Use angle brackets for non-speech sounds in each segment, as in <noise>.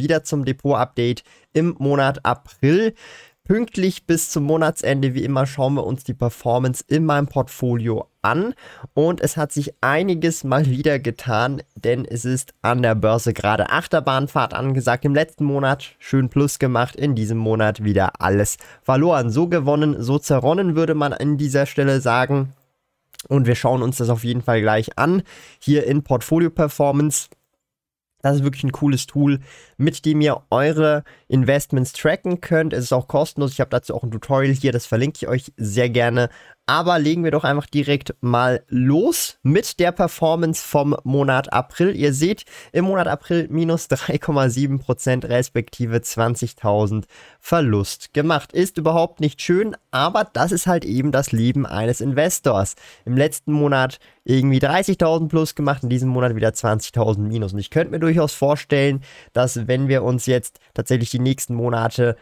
wieder zum Depot-Update im Monat April. Pünktlich bis zum Monatsende, wie immer, schauen wir uns die Performance in meinem Portfolio an. Und es hat sich einiges mal wieder getan, denn es ist an der Börse gerade Achterbahnfahrt angesagt. Im letzten Monat schön Plus gemacht, in diesem Monat wieder alles verloren. So gewonnen, so zerronnen, würde man an dieser Stelle sagen. Und wir schauen uns das auf jeden Fall gleich an. Hier in Portfolio Performance. Das ist wirklich ein cooles Tool, mit dem ihr eure Investments tracken könnt. Es ist auch kostenlos. Ich habe dazu auch ein Tutorial hier, das verlinke ich euch sehr gerne aber legen wir doch einfach direkt mal los mit der Performance vom Monat April. Ihr seht im Monat April minus 3,7% respektive 20.000 Verlust gemacht. Ist überhaupt nicht schön, aber das ist halt eben das Leben eines Investors. Im letzten Monat irgendwie 30.000 plus gemacht, in diesem Monat wieder 20.000 minus. Und ich könnte mir durchaus vorstellen, dass wenn wir uns jetzt tatsächlich die nächsten Monate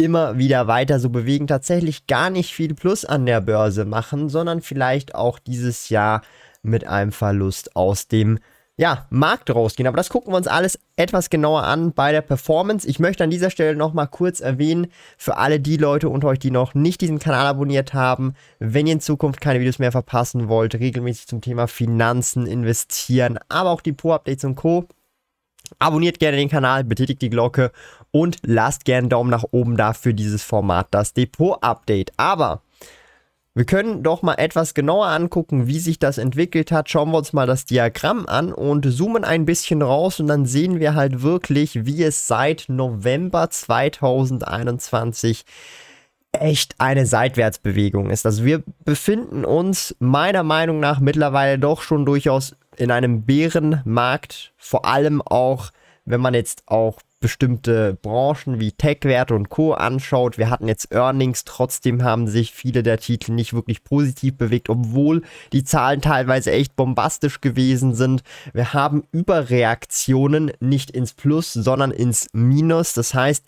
immer wieder weiter so bewegen, tatsächlich gar nicht viel Plus an der Börse machen, sondern vielleicht auch dieses Jahr mit einem Verlust aus dem ja, Markt rausgehen. Aber das gucken wir uns alles etwas genauer an bei der Performance. Ich möchte an dieser Stelle nochmal kurz erwähnen, für alle die Leute unter euch, die noch nicht diesen Kanal abonniert haben, wenn ihr in Zukunft keine Videos mehr verpassen wollt, regelmäßig zum Thema Finanzen, Investieren, aber auch die Pro-Updates und Co., Abonniert gerne den Kanal, betätigt die Glocke und lasst gerne einen Daumen nach oben da für dieses Format, das Depot-Update. Aber wir können doch mal etwas genauer angucken, wie sich das entwickelt hat. Schauen wir uns mal das Diagramm an und zoomen ein bisschen raus und dann sehen wir halt wirklich, wie es seit November 2021 echt eine Seitwärtsbewegung ist. Also wir befinden uns meiner Meinung nach mittlerweile doch schon durchaus in einem Bärenmarkt, vor allem auch, wenn man jetzt auch bestimmte Branchen wie Tech-Werte und Co. anschaut. Wir hatten jetzt Earnings, trotzdem haben sich viele der Titel nicht wirklich positiv bewegt, obwohl die Zahlen teilweise echt bombastisch gewesen sind. Wir haben Überreaktionen nicht ins Plus, sondern ins Minus. Das heißt,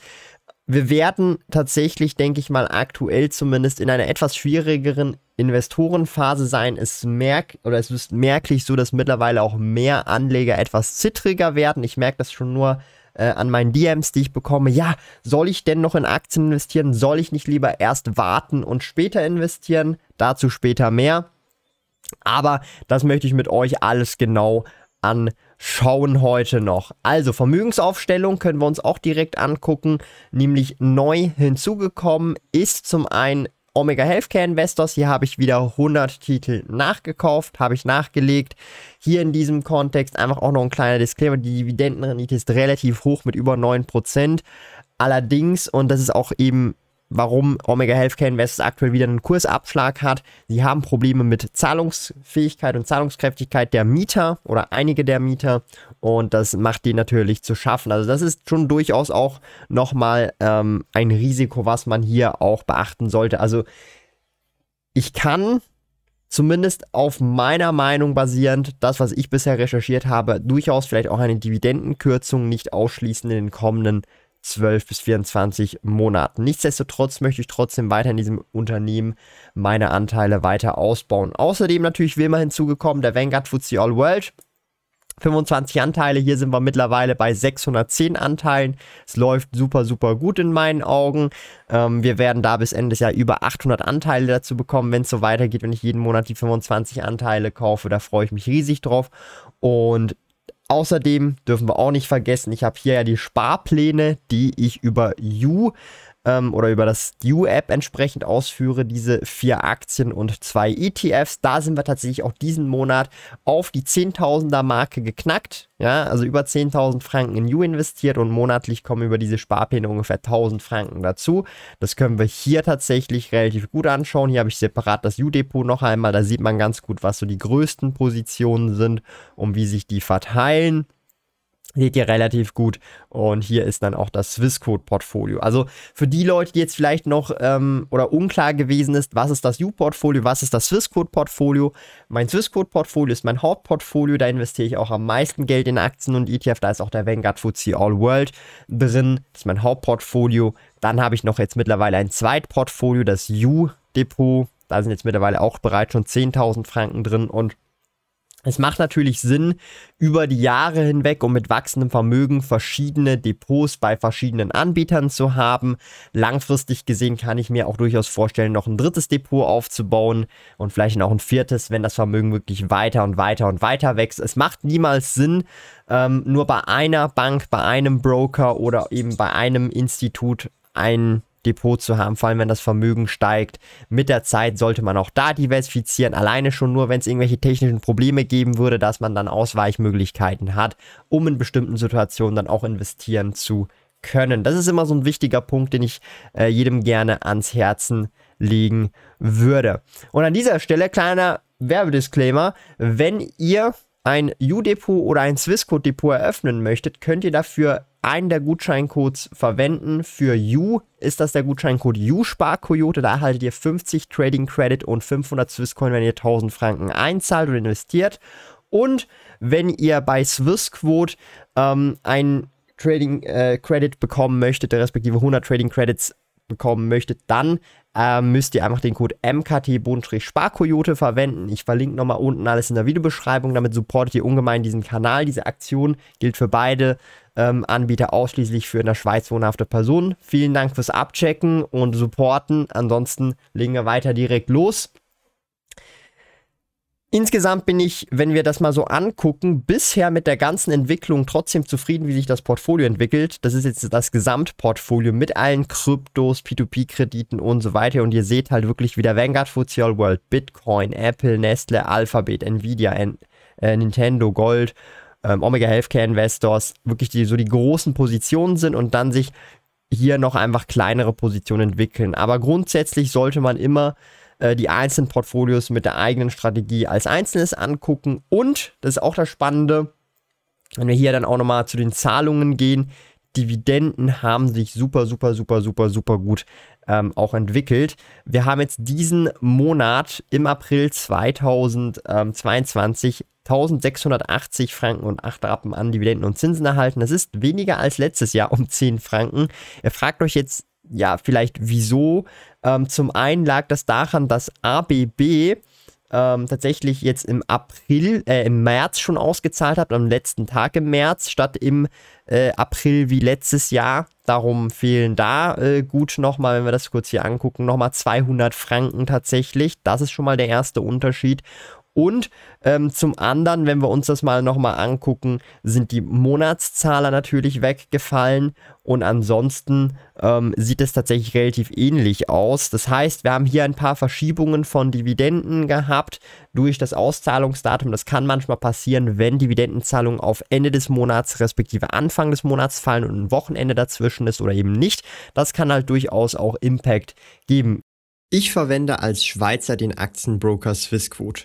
wir werden tatsächlich, denke ich mal, aktuell zumindest in einer etwas schwierigeren Investorenphase sein. Es merkt oder es ist merklich so, dass mittlerweile auch mehr Anleger etwas zittriger werden. Ich merke das schon nur äh, an meinen DMs, die ich bekomme. Ja, soll ich denn noch in Aktien investieren? Soll ich nicht lieber erst warten und später investieren? Dazu später mehr. Aber das möchte ich mit euch alles genau anschauen heute noch. Also Vermögensaufstellung können wir uns auch direkt angucken, nämlich neu hinzugekommen ist zum einen Omega Healthcare Investors. Hier habe ich wieder 100 Titel nachgekauft, habe ich nachgelegt. Hier in diesem Kontext einfach auch noch ein kleiner Disclaimer. Die Dividendenrendite ist relativ hoch mit über 9%. Allerdings, und das ist auch eben warum Omega Healthcare Invest aktuell wieder einen Kursabschlag hat. Sie haben Probleme mit Zahlungsfähigkeit und Zahlungskräftigkeit der Mieter oder einige der Mieter und das macht die natürlich zu schaffen. Also das ist schon durchaus auch nochmal ähm, ein Risiko, was man hier auch beachten sollte. Also ich kann zumindest auf meiner Meinung basierend, das, was ich bisher recherchiert habe, durchaus vielleicht auch eine Dividendenkürzung nicht ausschließen in den kommenden 12 bis 24 Monaten. Nichtsdestotrotz möchte ich trotzdem weiter in diesem Unternehmen meine Anteile weiter ausbauen. Außerdem natürlich wie immer hinzugekommen der Vanguard FTSE All World. 25 Anteile, hier sind wir mittlerweile bei 610 Anteilen. Es läuft super, super gut in meinen Augen. Ähm, wir werden da bis Ende des Jahres über 800 Anteile dazu bekommen, wenn es so weitergeht, wenn ich jeden Monat die 25 Anteile kaufe. Da freue ich mich riesig drauf. Und Außerdem dürfen wir auch nicht vergessen, ich habe hier ja die Sparpläne, die ich über You ähm, oder über das You-App entsprechend ausführe, diese vier Aktien und zwei ETFs. Da sind wir tatsächlich auch diesen Monat auf die 10.000er Marke geknackt. Ja, also über 10.000 Franken in You investiert und monatlich kommen über diese Sparpläne ungefähr 1.000 Franken dazu. Das können wir hier tatsächlich relativ gut anschauen. Hier habe ich separat das You-Depot noch einmal. Da sieht man ganz gut, was so die größten Positionen sind und wie sich die verteilen. Seht ihr relativ gut. Und hier ist dann auch das Swissquote-Portfolio. Also für die Leute, die jetzt vielleicht noch ähm, oder unklar gewesen ist, was ist das U-Portfolio, was ist das Swissquote-Portfolio? Mein Swissquote-Portfolio ist mein Hauptportfolio. Da investiere ich auch am meisten Geld in Aktien und ETF. Da ist auch der Vanguard FTSE All World drin. Das ist mein Hauptportfolio. Dann habe ich noch jetzt mittlerweile ein Zweitportfolio, das U-Depot. Da sind jetzt mittlerweile auch bereits schon 10.000 Franken drin und es macht natürlich Sinn, über die Jahre hinweg und mit wachsendem Vermögen verschiedene Depots bei verschiedenen Anbietern zu haben. Langfristig gesehen kann ich mir auch durchaus vorstellen, noch ein drittes Depot aufzubauen und vielleicht noch ein viertes, wenn das Vermögen wirklich weiter und weiter und weiter wächst. Es macht niemals Sinn, ähm, nur bei einer Bank, bei einem Broker oder eben bei einem Institut ein Depot zu haben, vor allem wenn das Vermögen steigt. Mit der Zeit sollte man auch da diversifizieren, alleine schon nur, wenn es irgendwelche technischen Probleme geben würde, dass man dann Ausweichmöglichkeiten hat, um in bestimmten Situationen dann auch investieren zu können. Das ist immer so ein wichtiger Punkt, den ich äh, jedem gerne ans Herzen legen würde. Und an dieser Stelle kleiner Werbedisclaimer, wenn ihr ein U-Depot oder ein Swissquote-Depot eröffnen möchtet, könnt ihr dafür einen der Gutscheincodes verwenden. Für U ist das der Gutscheincode U-Sparkoyote. Da erhaltet ihr 50 Trading Credit und 500 Swisscoin, wenn ihr 1000 Franken einzahlt oder investiert. Und wenn ihr bei Swissquote ähm, ein Trading äh, Credit bekommen möchtet, respektive 100 Trading Credits bekommen möchtet, dann äh, müsst ihr einfach den Code MKT-Sparkoyote verwenden. Ich verlinke nochmal unten alles in der Videobeschreibung. Damit supportet ihr ungemein diesen Kanal. Diese Aktion gilt für beide ähm, Anbieter ausschließlich für in der Schweiz wohnhafte Personen. Vielen Dank fürs Abchecken und Supporten. Ansonsten legen wir weiter direkt los. Insgesamt bin ich, wenn wir das mal so angucken, bisher mit der ganzen Entwicklung trotzdem zufrieden, wie sich das Portfolio entwickelt. Das ist jetzt das Gesamtportfolio mit allen Kryptos, P2P-Krediten und so weiter. Und ihr seht halt wirklich wie der Vanguard FTSE World, Bitcoin, Apple, Nestle, Alphabet, Nvidia, N äh, Nintendo, Gold, ähm, Omega Healthcare Investors wirklich die, so die großen Positionen sind und dann sich hier noch einfach kleinere Positionen entwickeln. Aber grundsätzlich sollte man immer äh, die einzelnen Portfolios mit der eigenen Strategie als Einzelnes angucken. Und, das ist auch das Spannende, wenn wir hier dann auch nochmal zu den Zahlungen gehen, Dividenden haben sich super, super, super, super, super gut ähm, auch entwickelt. Wir haben jetzt diesen Monat im April 2022 1680 Franken und 8 Rappen an Dividenden und Zinsen erhalten. Das ist weniger als letztes Jahr um 10 Franken. Ihr fragt euch jetzt, ja, vielleicht wieso. Ähm, zum einen lag das daran, dass ABB ähm, tatsächlich jetzt im April, äh, im März schon ausgezahlt hat, am letzten Tag im März, statt im äh, April wie letztes Jahr. Darum fehlen da äh, gut nochmal, wenn wir das kurz hier angucken, nochmal 200 Franken tatsächlich. Das ist schon mal der erste Unterschied. Und ähm, zum anderen, wenn wir uns das mal nochmal angucken, sind die Monatszahler natürlich weggefallen und ansonsten ähm, sieht es tatsächlich relativ ähnlich aus. Das heißt, wir haben hier ein paar Verschiebungen von Dividenden gehabt durch das Auszahlungsdatum. Das kann manchmal passieren, wenn Dividendenzahlungen auf Ende des Monats respektive Anfang des Monats fallen und ein Wochenende dazwischen ist oder eben nicht. Das kann halt durchaus auch Impact geben. Ich verwende als Schweizer den Aktienbroker Swissquote.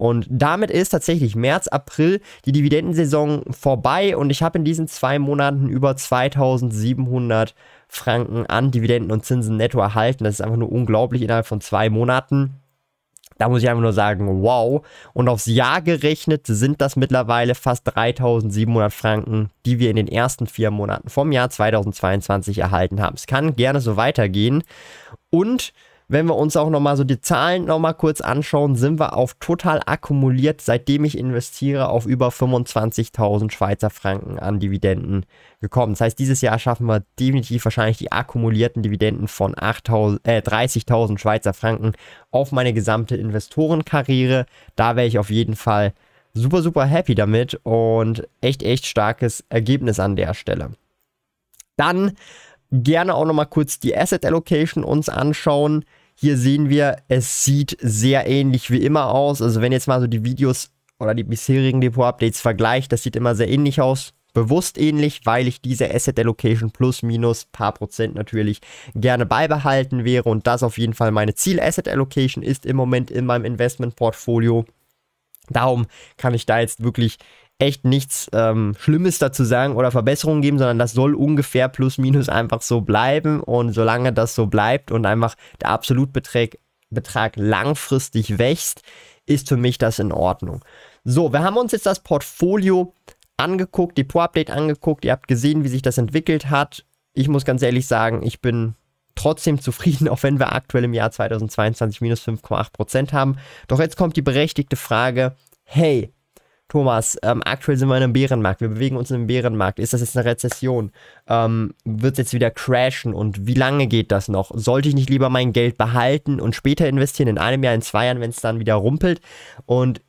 Und damit ist tatsächlich März, April die Dividendensaison vorbei und ich habe in diesen zwei Monaten über 2700 Franken an Dividenden und Zinsen netto erhalten. Das ist einfach nur unglaublich innerhalb von zwei Monaten. Da muss ich einfach nur sagen, wow. Und aufs Jahr gerechnet sind das mittlerweile fast 3700 Franken, die wir in den ersten vier Monaten vom Jahr 2022 erhalten haben. Es kann gerne so weitergehen. Und wenn wir uns auch nochmal so die Zahlen nochmal kurz anschauen, sind wir auf total akkumuliert, seitdem ich investiere, auf über 25.000 Schweizer Franken an Dividenden gekommen. Das heißt, dieses Jahr schaffen wir definitiv wahrscheinlich die akkumulierten Dividenden von äh, 30.000 Schweizer Franken auf meine gesamte Investorenkarriere. Da wäre ich auf jeden Fall super, super happy damit und echt, echt starkes Ergebnis an der Stelle. Dann gerne auch nochmal kurz die Asset Allocation uns anschauen. Hier sehen wir, es sieht sehr ähnlich wie immer aus. Also wenn jetzt mal so die Videos oder die bisherigen Depot-Updates vergleicht, das sieht immer sehr ähnlich aus. Bewusst ähnlich, weil ich diese Asset Allocation plus minus paar Prozent natürlich gerne beibehalten wäre und das auf jeden Fall meine Ziel Asset Allocation ist im Moment in meinem Investment Portfolio. Darum kann ich da jetzt wirklich echt nichts ähm, Schlimmes dazu sagen oder Verbesserungen geben, sondern das soll ungefähr plus minus einfach so bleiben. Und solange das so bleibt und einfach der Absolutbetrag Betrag langfristig wächst, ist für mich das in Ordnung. So, wir haben uns jetzt das Portfolio angeguckt, Depot-Update angeguckt. Ihr habt gesehen, wie sich das entwickelt hat. Ich muss ganz ehrlich sagen, ich bin trotzdem <laughs> zufrieden, auch wenn wir aktuell im Jahr 2022 minus 5,8% haben. Doch jetzt kommt die berechtigte Frage, hey, Thomas, ähm, aktuell sind wir in einem Bärenmarkt, wir bewegen uns in einem Bärenmarkt. Ist das jetzt eine Rezession? Ähm, Wird es jetzt wieder crashen und wie lange geht das noch? Sollte ich nicht lieber mein Geld behalten und später investieren, in einem Jahr, in zwei Jahren, wenn es dann wieder rumpelt? Und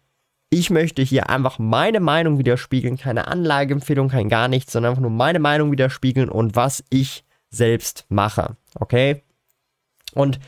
ich möchte hier einfach meine Meinung widerspiegeln, keine Anlageempfehlung, kein gar nichts, sondern einfach nur meine Meinung widerspiegeln und was ich selbst mache. Okay? Und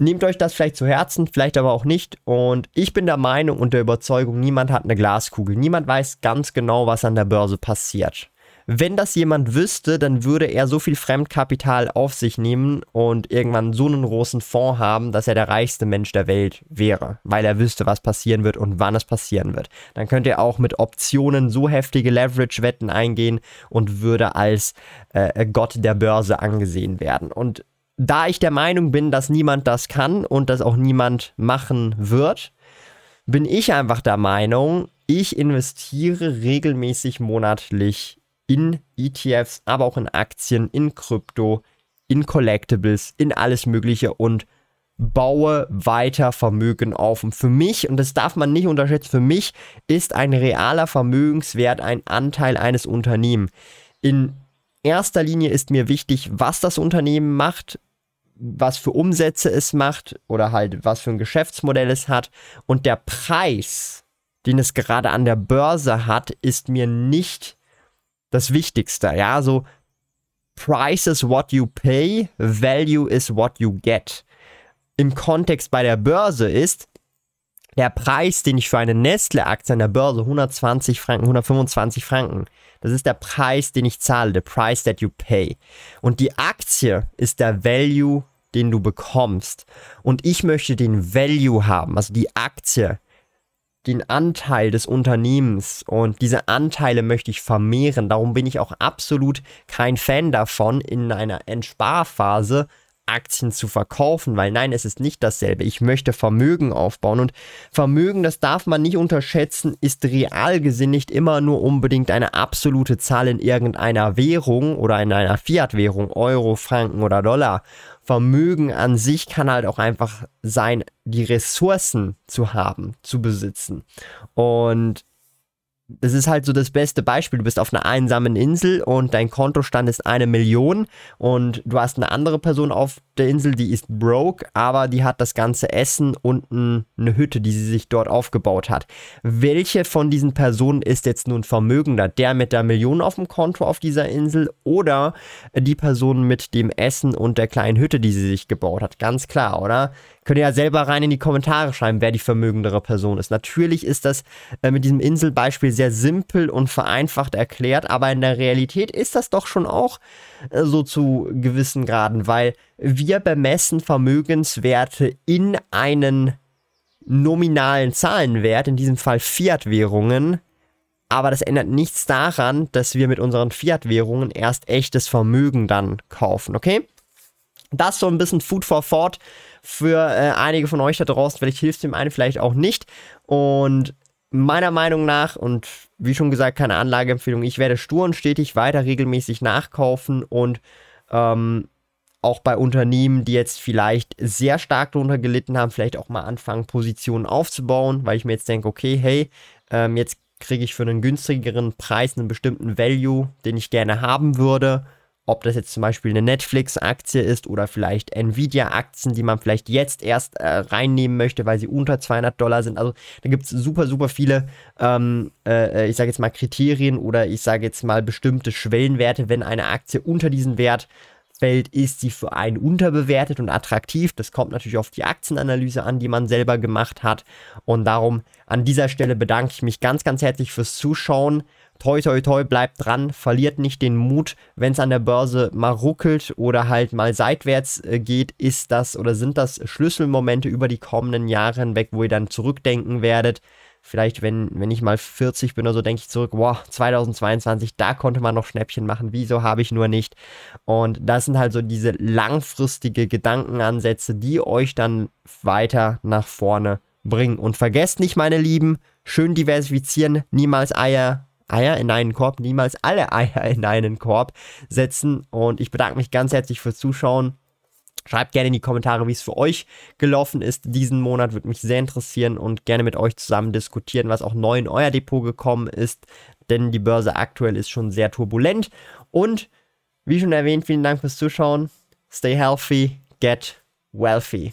Nehmt euch das vielleicht zu Herzen, vielleicht aber auch nicht. Und ich bin der Meinung und der Überzeugung, niemand hat eine Glaskugel. Niemand weiß ganz genau, was an der Börse passiert. Wenn das jemand wüsste, dann würde er so viel Fremdkapital auf sich nehmen und irgendwann so einen großen Fonds haben, dass er der reichste Mensch der Welt wäre, weil er wüsste, was passieren wird und wann es passieren wird. Dann könnte er auch mit Optionen so heftige Leverage-Wetten eingehen und würde als äh, Gott der Börse angesehen werden. Und da ich der Meinung bin, dass niemand das kann und das auch niemand machen wird, bin ich einfach der Meinung, ich investiere regelmäßig monatlich in ETFs, aber auch in Aktien, in Krypto, in Collectibles, in alles Mögliche und baue weiter Vermögen auf. Und für mich, und das darf man nicht unterschätzen, für mich ist ein realer Vermögenswert ein Anteil eines Unternehmens. In erster Linie ist mir wichtig, was das Unternehmen macht, was für Umsätze es macht oder halt was für ein Geschäftsmodell es hat. Und der Preis, den es gerade an der Börse hat, ist mir nicht das Wichtigste. Ja, so Price is what you pay, Value is what you get. Im Kontext bei der Börse ist, der Preis, den ich für eine Nestle-Aktie an der Börse 120 Franken, 125 Franken, das ist der Preis, den ich zahle, the price that you pay. Und die Aktie ist der Value, den du bekommst. Und ich möchte den Value haben, also die Aktie, den Anteil des Unternehmens und diese Anteile möchte ich vermehren. Darum bin ich auch absolut kein Fan davon, in einer Entsparphase Aktien zu verkaufen, weil nein, es ist nicht dasselbe. Ich möchte Vermögen aufbauen und Vermögen, das darf man nicht unterschätzen, ist real gesehen nicht immer nur unbedingt eine absolute Zahl in irgendeiner Währung oder in einer Fiat-Währung, Euro, Franken oder Dollar. Vermögen an sich kann halt auch einfach sein, die Ressourcen zu haben, zu besitzen. Und das ist halt so das beste Beispiel. Du bist auf einer einsamen Insel und dein Kontostand ist eine Million und du hast eine andere Person auf der Insel, die ist broke, aber die hat das ganze Essen und eine Hütte, die sie sich dort aufgebaut hat. Welche von diesen Personen ist jetzt nun vermögender? Der mit der Million auf dem Konto auf dieser Insel oder die Person mit dem Essen und der kleinen Hütte, die sie sich gebaut hat? Ganz klar, oder? Könnt ihr ja selber rein in die Kommentare schreiben, wer die vermögendere Person ist. Natürlich ist das äh, mit diesem Inselbeispiel sehr simpel und vereinfacht erklärt, aber in der Realität ist das doch schon auch äh, so zu gewissen Graden, weil wir bemessen Vermögenswerte in einen nominalen Zahlenwert, in diesem Fall Fiat-Währungen, aber das ändert nichts daran, dass wir mit unseren Fiat-Währungen erst echtes Vermögen dann kaufen, okay? Das so ein bisschen Food for Thought für äh, einige von euch da draußen. Vielleicht hilft dem einen, vielleicht auch nicht. Und meiner Meinung nach, und wie schon gesagt, keine Anlageempfehlung, ich werde stur und stetig weiter regelmäßig nachkaufen und ähm, auch bei Unternehmen, die jetzt vielleicht sehr stark darunter gelitten haben, vielleicht auch mal anfangen, Positionen aufzubauen, weil ich mir jetzt denke, okay, hey, ähm, jetzt kriege ich für einen günstigeren Preis einen bestimmten Value, den ich gerne haben würde ob das jetzt zum Beispiel eine Netflix-Aktie ist oder vielleicht Nvidia-Aktien, die man vielleicht jetzt erst äh, reinnehmen möchte, weil sie unter 200 Dollar sind. Also da gibt es super, super viele, ähm, äh, ich sage jetzt mal Kriterien oder ich sage jetzt mal bestimmte Schwellenwerte, wenn eine Aktie unter diesen Wert fällt, ist sie für einen unterbewertet und attraktiv. Das kommt natürlich auf die Aktienanalyse an, die man selber gemacht hat. Und darum an dieser Stelle bedanke ich mich ganz, ganz herzlich fürs Zuschauen. Toi, toi, toi, bleibt dran, verliert nicht den Mut. Wenn es an der Börse mal ruckelt oder halt mal seitwärts äh, geht, ist das oder sind das Schlüsselmomente über die kommenden Jahre hinweg, wo ihr dann zurückdenken werdet. Vielleicht, wenn, wenn ich mal 40 bin oder so, denke ich zurück, wow, 2022, da konnte man noch Schnäppchen machen, wieso habe ich nur nicht? Und das sind halt so diese langfristige Gedankenansätze, die euch dann weiter nach vorne bringen. Und vergesst nicht, meine Lieben, schön diversifizieren, niemals Eier Eier in einen Korb, niemals alle Eier in einen Korb setzen. Und ich bedanke mich ganz herzlich fürs Zuschauen. Schreibt gerne in die Kommentare, wie es für euch gelaufen ist diesen Monat. Würde mich sehr interessieren und gerne mit euch zusammen diskutieren, was auch neu in euer Depot gekommen ist. Denn die Börse aktuell ist schon sehr turbulent. Und wie schon erwähnt, vielen Dank fürs Zuschauen. Stay healthy, get wealthy.